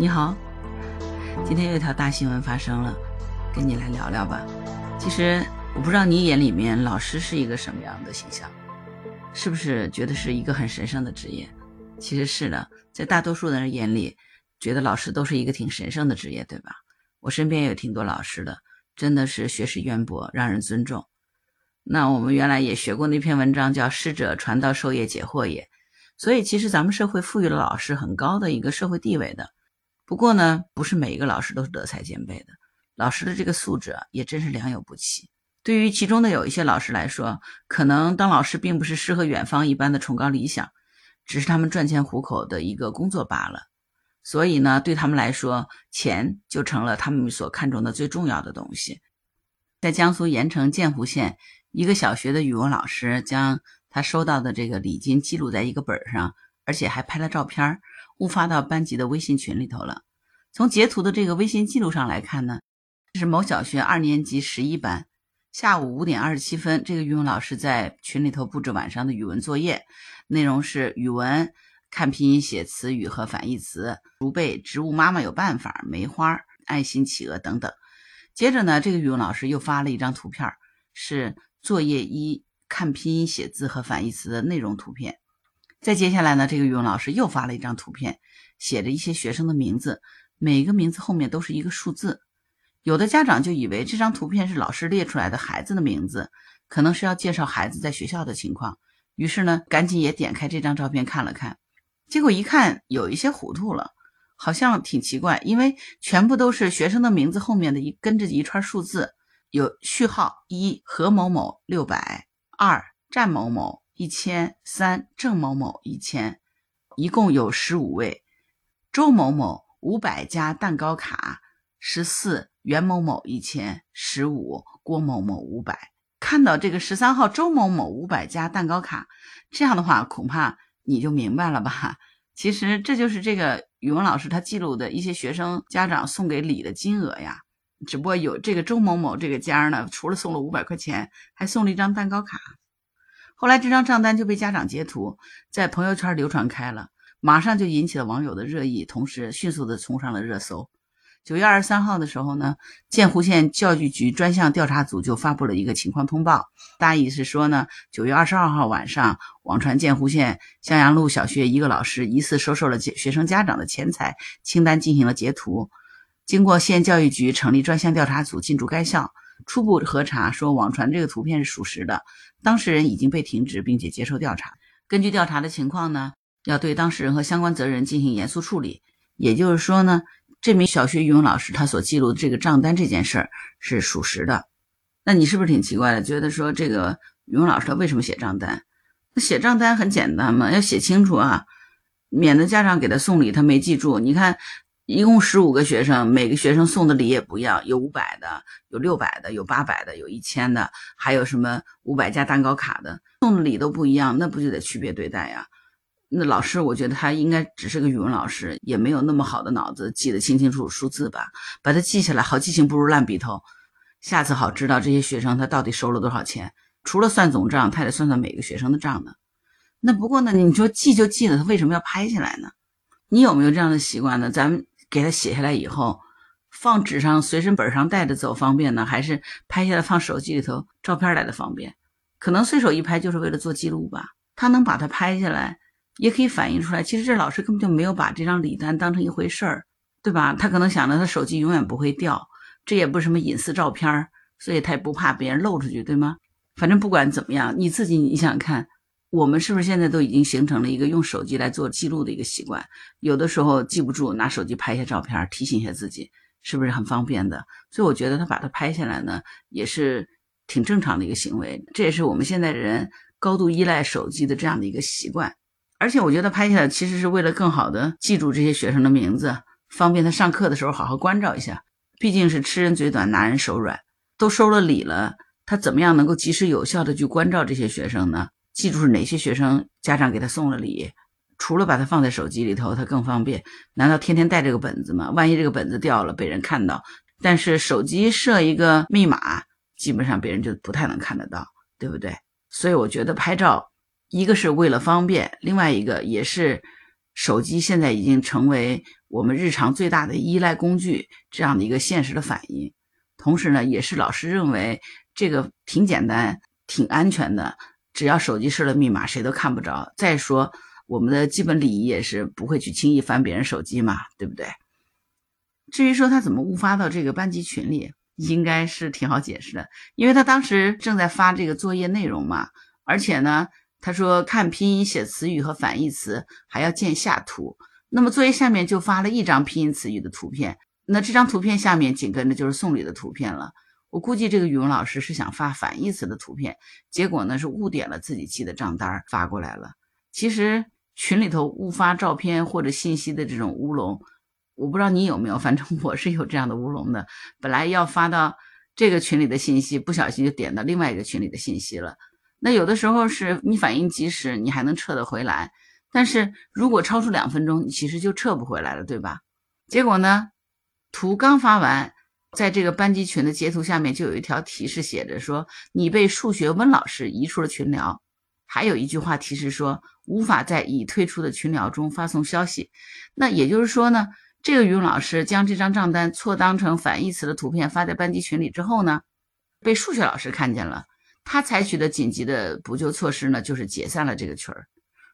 你好，今天有一条大新闻发生了，跟你来聊聊吧。其实我不知道你眼里面老师是一个什么样的形象，是不是觉得是一个很神圣的职业？其实是的，在大多数的人眼里，觉得老师都是一个挺神圣的职业，对吧？我身边有挺多老师的，真的是学识渊博，让人尊重。那我们原来也学过那篇文章，叫“师者，传道授业解惑也”。所以，其实咱们社会赋予了老师很高的一个社会地位的。不过呢，不是每一个老师都是德才兼备的，老师的这个素质也真是良莠不齐。对于其中的有一些老师来说，可能当老师并不是诗和远方一般的崇高理想，只是他们赚钱糊口的一个工作罢了。所以呢，对他们来说，钱就成了他们所看重的最重要的东西。在江苏盐城建湖县一个小学的语文老师将。他收到的这个礼金记录在一个本上，而且还拍了照片儿，误发到班级的微信群里头了。从截图的这个微信记录上来看呢，是某小学二年级十一班下午五点二十七分，这个语文老师在群里头布置晚上的语文作业，内容是语文看拼音写词语和反义词，熟背植物妈妈有办法，梅花爱心企鹅等等。接着呢，这个语文老师又发了一张图片，是作业一。看拼音写字和反义词的内容图片，再接下来呢，这个语文老师又发了一张图片，写着一些学生的名字，每个名字后面都是一个数字。有的家长就以为这张图片是老师列出来的孩子的名字，可能是要介绍孩子在学校的情况，于是呢，赶紧也点开这张照片看了看，结果一看有一些糊涂了，好像挺奇怪，因为全部都是学生的名字后面的一跟着一串数字，有序号一何某某六百。二战某某一千三郑某某一千，一共有十五位。周某某五百加蛋糕卡十四，袁某某一千十五，郭某某五百。看到这个十三号周某某五百加蛋糕卡，这样的话恐怕你就明白了吧？其实这就是这个语文老师他记录的一些学生家长送给礼的金额呀。只不过有这个周某某这个家呢，除了送了五百块钱，还送了一张蛋糕卡。后来这张账单就被家长截图在朋友圈流传开了，马上就引起了网友的热议，同时迅速的冲上了热搜。九月二十三号的时候呢，建湖县教育局专项调查组就发布了一个情况通报，大意是说呢，九月二十二号晚上，网传建湖县襄阳路小学一个老师疑似收受了学生家长的钱财清单进行了截图。经过县教育局成立专项调查组进驻该校，初步核查说网传这个图片是属实的，当事人已经被停职并且接受调查。根据调查的情况呢，要对当事人和相关责任进行严肃处理。也就是说呢，这名小学语文老师他所记录的这个账单这件事儿是属实的。那你是不是挺奇怪的？觉得说这个语文老师他为什么写账单？那写账单很简单嘛，要写清楚啊，免得家长给他送礼他没记住。你看。一共十五个学生，每个学生送的礼也不一样，有五百的，有六百的，有八百的，有一千的，还有什么五百加蛋糕卡的，送的礼都不一样，那不就得区别对待呀？那老师，我觉得他应该只是个语文老师，也没有那么好的脑子，记得清清楚楚数字吧，把它记下来，好记性不如烂笔头，下次好知道这些学生他到底收了多少钱。除了算总账，他得算算每个学生的账呢。那不过呢，你说记就记了，他为什么要拍下来呢？你有没有这样的习惯呢？咱们。给他写下来以后，放纸上、随身本上带着走方便呢，还是拍下来放手机里头照片来的方便？可能随手一拍就是为了做记录吧。他能把它拍下来，也可以反映出来，其实这老师根本就没有把这张礼单当成一回事儿，对吧？他可能想着他手机永远不会掉，这也不是什么隐私照片，所以他也不怕别人露出去，对吗？反正不管怎么样，你自己你想想看。我们是不是现在都已经形成了一个用手机来做记录的一个习惯？有的时候记不住，拿手机拍一下照片，提醒一下自己，是不是很方便的？所以我觉得他把它拍下来呢，也是挺正常的一个行为。这也是我们现在人高度依赖手机的这样的一个习惯。而且我觉得拍下来其实是为了更好的记住这些学生的名字，方便他上课的时候好好关照一下。毕竟是吃人嘴短，拿人手软，都收了礼了，他怎么样能够及时有效的去关照这些学生呢？记住是哪些学生家长给他送了礼，除了把它放在手机里头，他更方便。难道天天带这个本子吗？万一这个本子掉了被人看到，但是手机设一个密码，基本上别人就不太能看得到，对不对？所以我觉得拍照，一个是为了方便，另外一个也是手机现在已经成为我们日常最大的依赖工具，这样的一个现实的反应。同时呢，也是老师认为这个挺简单、挺安全的，只要手机设了密码，谁都看不着。再说，我们的基本礼仪也是不会去轻易翻别人手机嘛，对不对？至于说他怎么误发到这个班级群里，应该是挺好解释的，因为他当时正在发这个作业内容嘛，而且呢，他说看拼音写词语和反义词还要见下图，那么作业下面就发了一张拼音词语的图片，那这张图片下面紧跟着就是送礼的图片了。我估计这个语文老师是想发反义词的图片，结果呢是误点了自己记的账单发过来了。其实群里头误发照片或者信息的这种乌龙。我不知道你有没有，反正我是有这样的乌龙的。本来要发到这个群里的信息，不小心就点到另外一个群里的信息了。那有的时候是你反应及时，你还能撤得回来；但是如果超出两分钟，你其实就撤不回来了，对吧？结果呢，图刚发完，在这个班级群的截图下面就有一条提示，写着说你被数学温老师移出了群聊，还有一句话提示说无法在已退出的群聊中发送消息。那也就是说呢？这个语文老师将这张账单错当成反义词的图片发在班级群里之后呢，被数学老师看见了。他采取的紧急的补救措施呢，就是解散了这个群儿。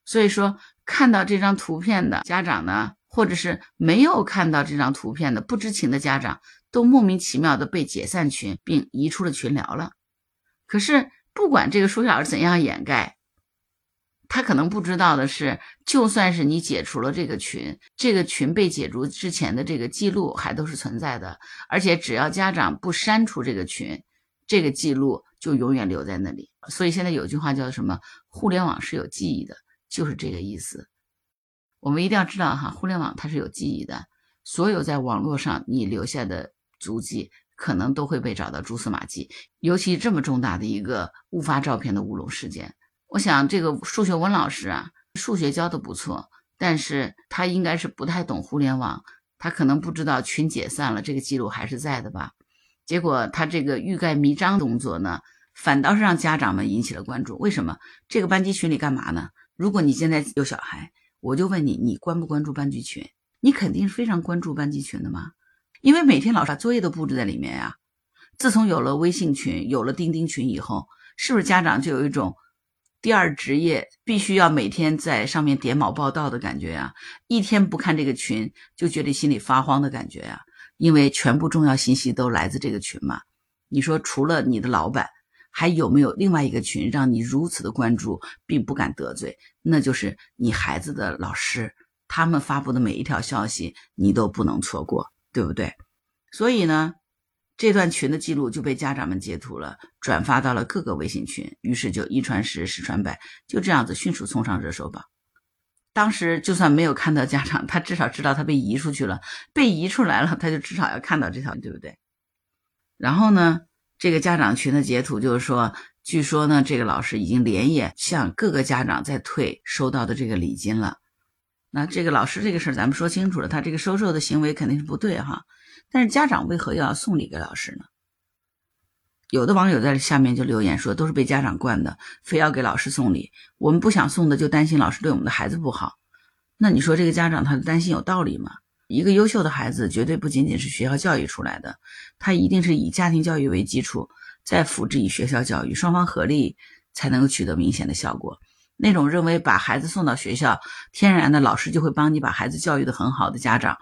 所以说，看到这张图片的家长呢，或者是没有看到这张图片的不知情的家长，都莫名其妙的被解散群并移出了群聊了。可是，不管这个数学老师怎样掩盖。他可能不知道的是，就算是你解除了这个群，这个群被解除之前的这个记录还都是存在的，而且只要家长不删除这个群，这个记录就永远留在那里。所以现在有句话叫什么？互联网是有记忆的，就是这个意思。我们一定要知道哈，互联网它是有记忆的，所有在网络上你留下的足迹，可能都会被找到蛛丝马迹。尤其这么重大的一个误发照片的乌龙事件。我想这个数学文老师啊，数学教的不错，但是他应该是不太懂互联网，他可能不知道群解散了，这个记录还是在的吧？结果他这个欲盖弥彰动作呢，反倒是让家长们引起了关注。为什么？这个班级群里干嘛呢？如果你现在有小孩，我就问你，你关不关注班级群？你肯定是非常关注班级群的嘛，因为每天老师把作业都布置在里面呀。自从有了微信群，有了钉钉群以后，是不是家长就有一种？第二职业必须要每天在上面点卯报道的感觉呀，一天不看这个群就觉得心里发慌的感觉呀，因为全部重要信息都来自这个群嘛。你说除了你的老板，还有没有另外一个群让你如此的关注，并不敢得罪？那就是你孩子的老师，他们发布的每一条消息你都不能错过，对不对？所以呢。这段群的记录就被家长们截图了，转发到了各个微信群，于是就一传十，十传百，就这样子迅速冲上热搜榜。当时就算没有看到家长，他至少知道他被移出去了，被移出来了，他就至少要看到这条，对不对？然后呢，这个家长群的截图就是说，据说呢，这个老师已经连夜向各个家长在退收到的这个礼金了。那这个老师这个事儿咱们说清楚了，他这个收受的行为肯定是不对哈。但是家长为何又要送礼给老师呢？有的网友在下面就留言说，都是被家长惯的，非要给老师送礼。我们不想送的，就担心老师对我们的孩子不好。那你说这个家长他的担心有道理吗？一个优秀的孩子绝对不仅仅是学校教育出来的，他一定是以家庭教育为基础，再辅之以学校教育，双方合力才能够取得明显的效果。那种认为把孩子送到学校，天然的老师就会帮你把孩子教育的很好的家长。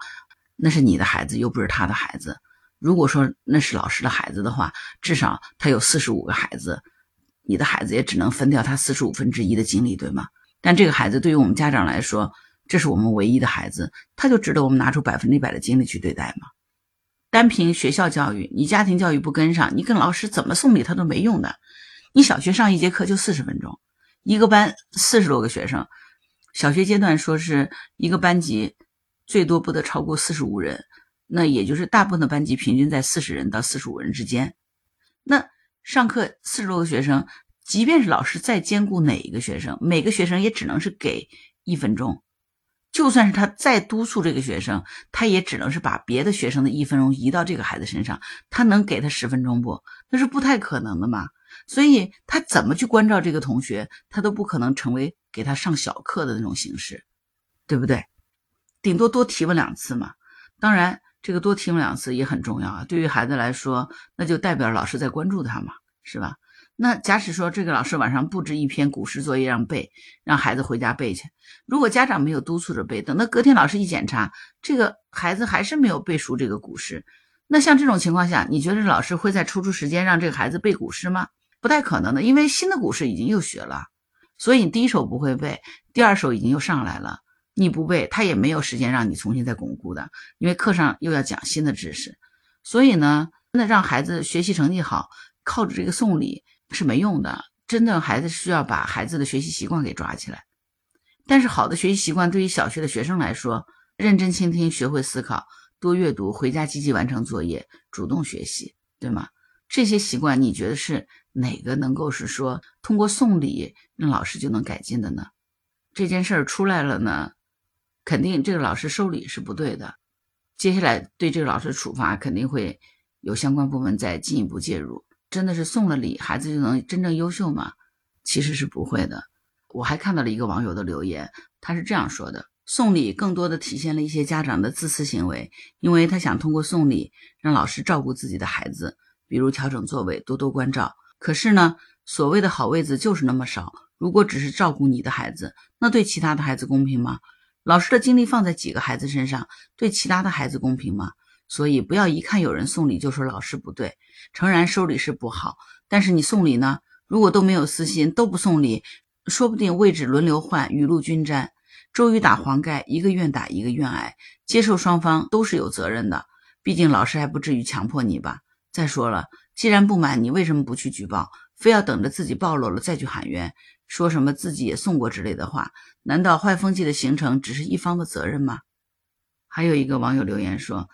那是你的孩子，又不是他的孩子。如果说那是老师的孩子的话，至少他有四十五个孩子，你的孩子也只能分掉他四十五分之一的精力，对吗？但这个孩子对于我们家长来说，这是我们唯一的孩子，他就值得我们拿出百分之一百的精力去对待吗？单凭学校教育，你家庭教育不跟上，你跟老师怎么送礼他都没用的。你小学上一节课就四十分钟，一个班四十多个学生，小学阶段说是一个班级。最多不得超过四十五人，那也就是大部分的班级平均在四十人到四十五人之间。那上课四十多个学生，即便是老师再兼顾哪一个学生，每个学生也只能是给一分钟。就算是他再督促这个学生，他也只能是把别的学生的一分钟移到这个孩子身上。他能给他十分钟不？那是不太可能的嘛。所以他怎么去关照这个同学，他都不可能成为给他上小课的那种形式，对不对？顶多多提问两次嘛。当然，这个多提问两次也很重要啊。对于孩子来说，那就代表老师在关注他嘛，是吧？那假使说这个老师晚上布置一篇古诗作业让背，让孩子回家背去。如果家长没有督促着背，等到隔天老师一检查，这个孩子还是没有背熟这个古诗。那像这种情况下，你觉得老师会再抽出时间让这个孩子背古诗吗？不太可能的，因为新的古诗已经又学了，所以你第一首不会背，第二首已经又上来了，你不背，他也没有时间让你重新再巩固的，因为课上又要讲新的知识。所以呢，那让孩子学习成绩好，靠着这个送礼。是没用的，真的孩子需要把孩子的学习习惯给抓起来。但是好的学习习惯对于小学的学生来说，认真倾听、学会思考、多阅读、回家积极完成作业、主动学习，对吗？这些习惯你觉得是哪个能够是说通过送礼让老师就能改进的呢？这件事儿出来了呢，肯定这个老师收礼是不对的，接下来对这个老师的处罚肯定会有相关部门再进一步介入。真的是送了礼，孩子就能真正优秀吗？其实是不会的。我还看到了一个网友的留言，他是这样说的：送礼更多的体现了一些家长的自私行为，因为他想通过送礼让老师照顾自己的孩子，比如调整座位、多多关照。可是呢，所谓的好位子就是那么少。如果只是照顾你的孩子，那对其他的孩子公平吗？老师的精力放在几个孩子身上，对其他的孩子公平吗？所以不要一看有人送礼就说老师不对。诚然收礼是不好，但是你送礼呢？如果都没有私心，都不送礼，说不定位置轮流换，雨露均沾。周瑜打黄盖，一个愿打一个愿挨，接受双方都是有责任的。毕竟老师还不至于强迫你吧？再说了，既然不满，你为什么不去举报？非要等着自己暴露了再去喊冤，说什么自己也送过之类的话？难道坏风气的形成只是一方的责任吗？还有一个网友留言说。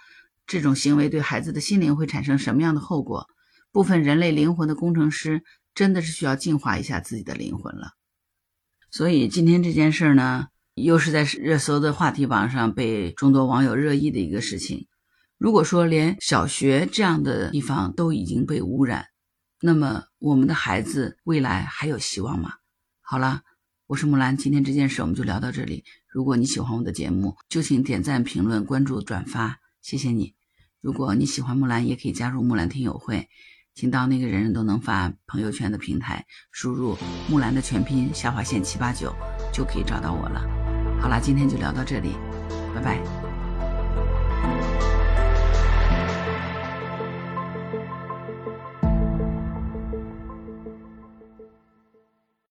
这种行为对孩子的心灵会产生什么样的后果？部分人类灵魂的工程师真的是需要净化一下自己的灵魂了。所以今天这件事呢，又是在热搜的话题榜上被众多网友热议的一个事情。如果说连小学这样的地方都已经被污染，那么我们的孩子未来还有希望吗？好了，我是木兰，今天这件事我们就聊到这里。如果你喜欢我的节目，就请点赞、评论、关注、转发，谢谢你。如果你喜欢木兰，也可以加入木兰听友会，请到那个人人都能发朋友圈的平台，输入木兰的全拼下划线七八九，就可以找到我了。好啦，今天就聊到这里，拜拜。